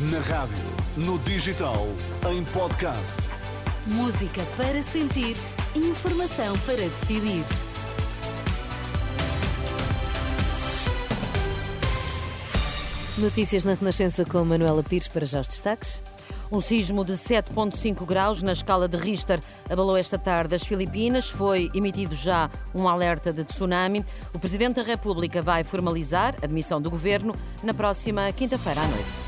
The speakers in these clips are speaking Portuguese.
Na rádio, no digital, em podcast. Música para sentir, informação para decidir. Notícias na Renascença com Manuela Pires para já os destaques. Um sismo de 7,5 graus na escala de Richter abalou esta tarde as Filipinas. Foi emitido já um alerta de tsunami. O Presidente da República vai formalizar a admissão do governo na próxima quinta-feira à noite.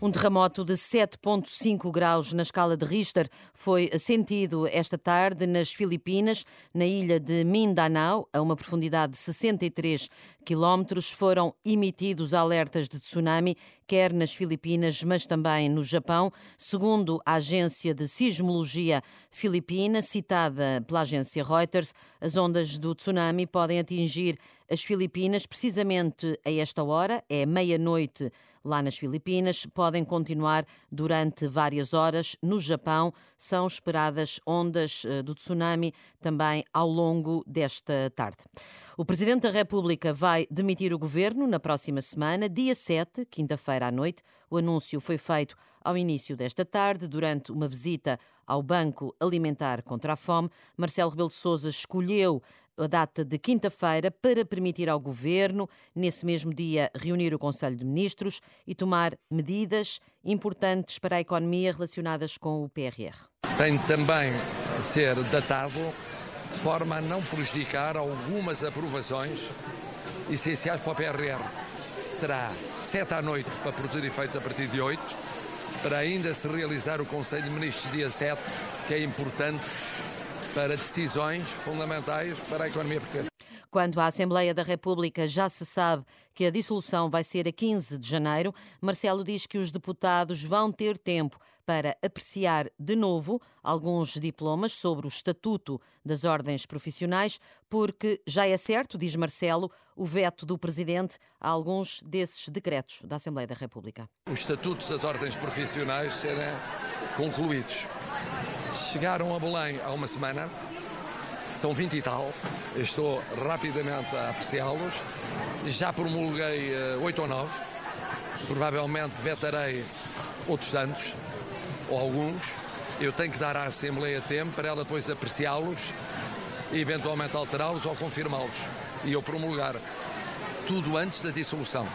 Um terremoto de 7,5 graus na escala de Richter foi sentido esta tarde nas Filipinas, na ilha de Mindanao, a uma profundidade de 63 quilómetros. Foram emitidos alertas de tsunami, quer nas Filipinas, mas também no Japão. Segundo a agência de sismologia filipina, citada pela agência Reuters, as ondas do tsunami podem atingir as Filipinas precisamente a esta hora, é meia-noite lá nas Filipinas, podem continuar durante várias horas. No Japão, são esperadas ondas eh, do tsunami também ao longo desta tarde. O Presidente da República vai demitir o governo na próxima semana, dia 7, quinta-feira à noite. O anúncio foi feito ao início desta tarde, durante uma visita ao Banco Alimentar contra a Fome. Marcelo Rebelo de Sousa escolheu a data de quinta-feira para permitir ao Governo, nesse mesmo dia, reunir o Conselho de Ministros e tomar medidas importantes para a economia relacionadas com o PRR. Tem também ser datado de forma a não prejudicar algumas aprovações essenciais para o PRR. Será sete à noite para produzir efeitos a partir de 8, para ainda se realizar o Conselho de Ministros dia 7, que é importante para decisões fundamentais para a economia portuguesa. Quanto à Assembleia da República, já se sabe que a dissolução vai ser a 15 de janeiro. Marcelo diz que os deputados vão ter tempo para apreciar de novo alguns diplomas sobre o estatuto das ordens profissionais, porque já é certo, diz Marcelo, o veto do presidente a alguns desses decretos da Assembleia da República. Os estatutos das ordens profissionais serem concluídos. Chegaram a Belém há uma semana, são 20 e tal, estou rapidamente a apreciá-los. Já promulguei uh, 8 ou 9, provavelmente vetarei outros tantos, ou alguns. Eu tenho que dar à Assembleia tempo para ela depois apreciá-los e eventualmente alterá-los ou confirmá-los. E eu promulgar tudo antes da dissolução.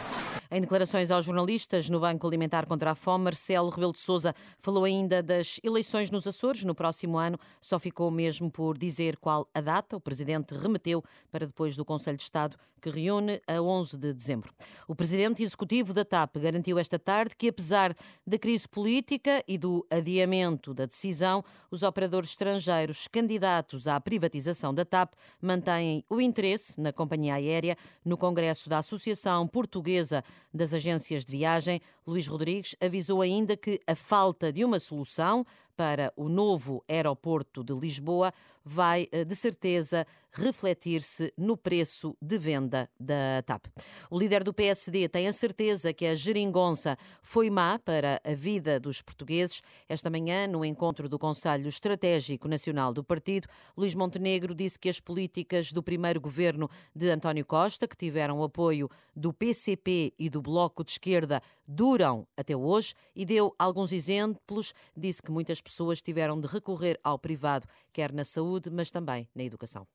Em declarações aos jornalistas no Banco Alimentar contra a Fome, Marcelo Rebelo de Sousa falou ainda das eleições nos Açores no próximo ano. Só ficou mesmo por dizer qual a data. O presidente remeteu para depois do Conselho de Estado, que reúne a 11 de dezembro. O presidente executivo da TAP garantiu esta tarde que, apesar da crise política e do adiamento da decisão, os operadores estrangeiros candidatos à privatização da TAP mantêm o interesse na companhia aérea no Congresso da Associação Portuguesa das agências de viagem, Luís Rodrigues avisou ainda que a falta de uma solução para o novo aeroporto de Lisboa vai, eh, de certeza, refletir-se no preço de venda da TAP. O líder do PSD tem a certeza que a geringonça foi má para a vida dos portugueses. Esta manhã, no encontro do Conselho Estratégico Nacional do Partido, Luís Montenegro disse que as políticas do primeiro governo de António Costa, que tiveram o apoio do PCP e do Bloco de Esquerda, duram até hoje e deu alguns exemplos. Disse que muitas pessoas tiveram de recorrer ao privado, quer na saúde, mas também na educação.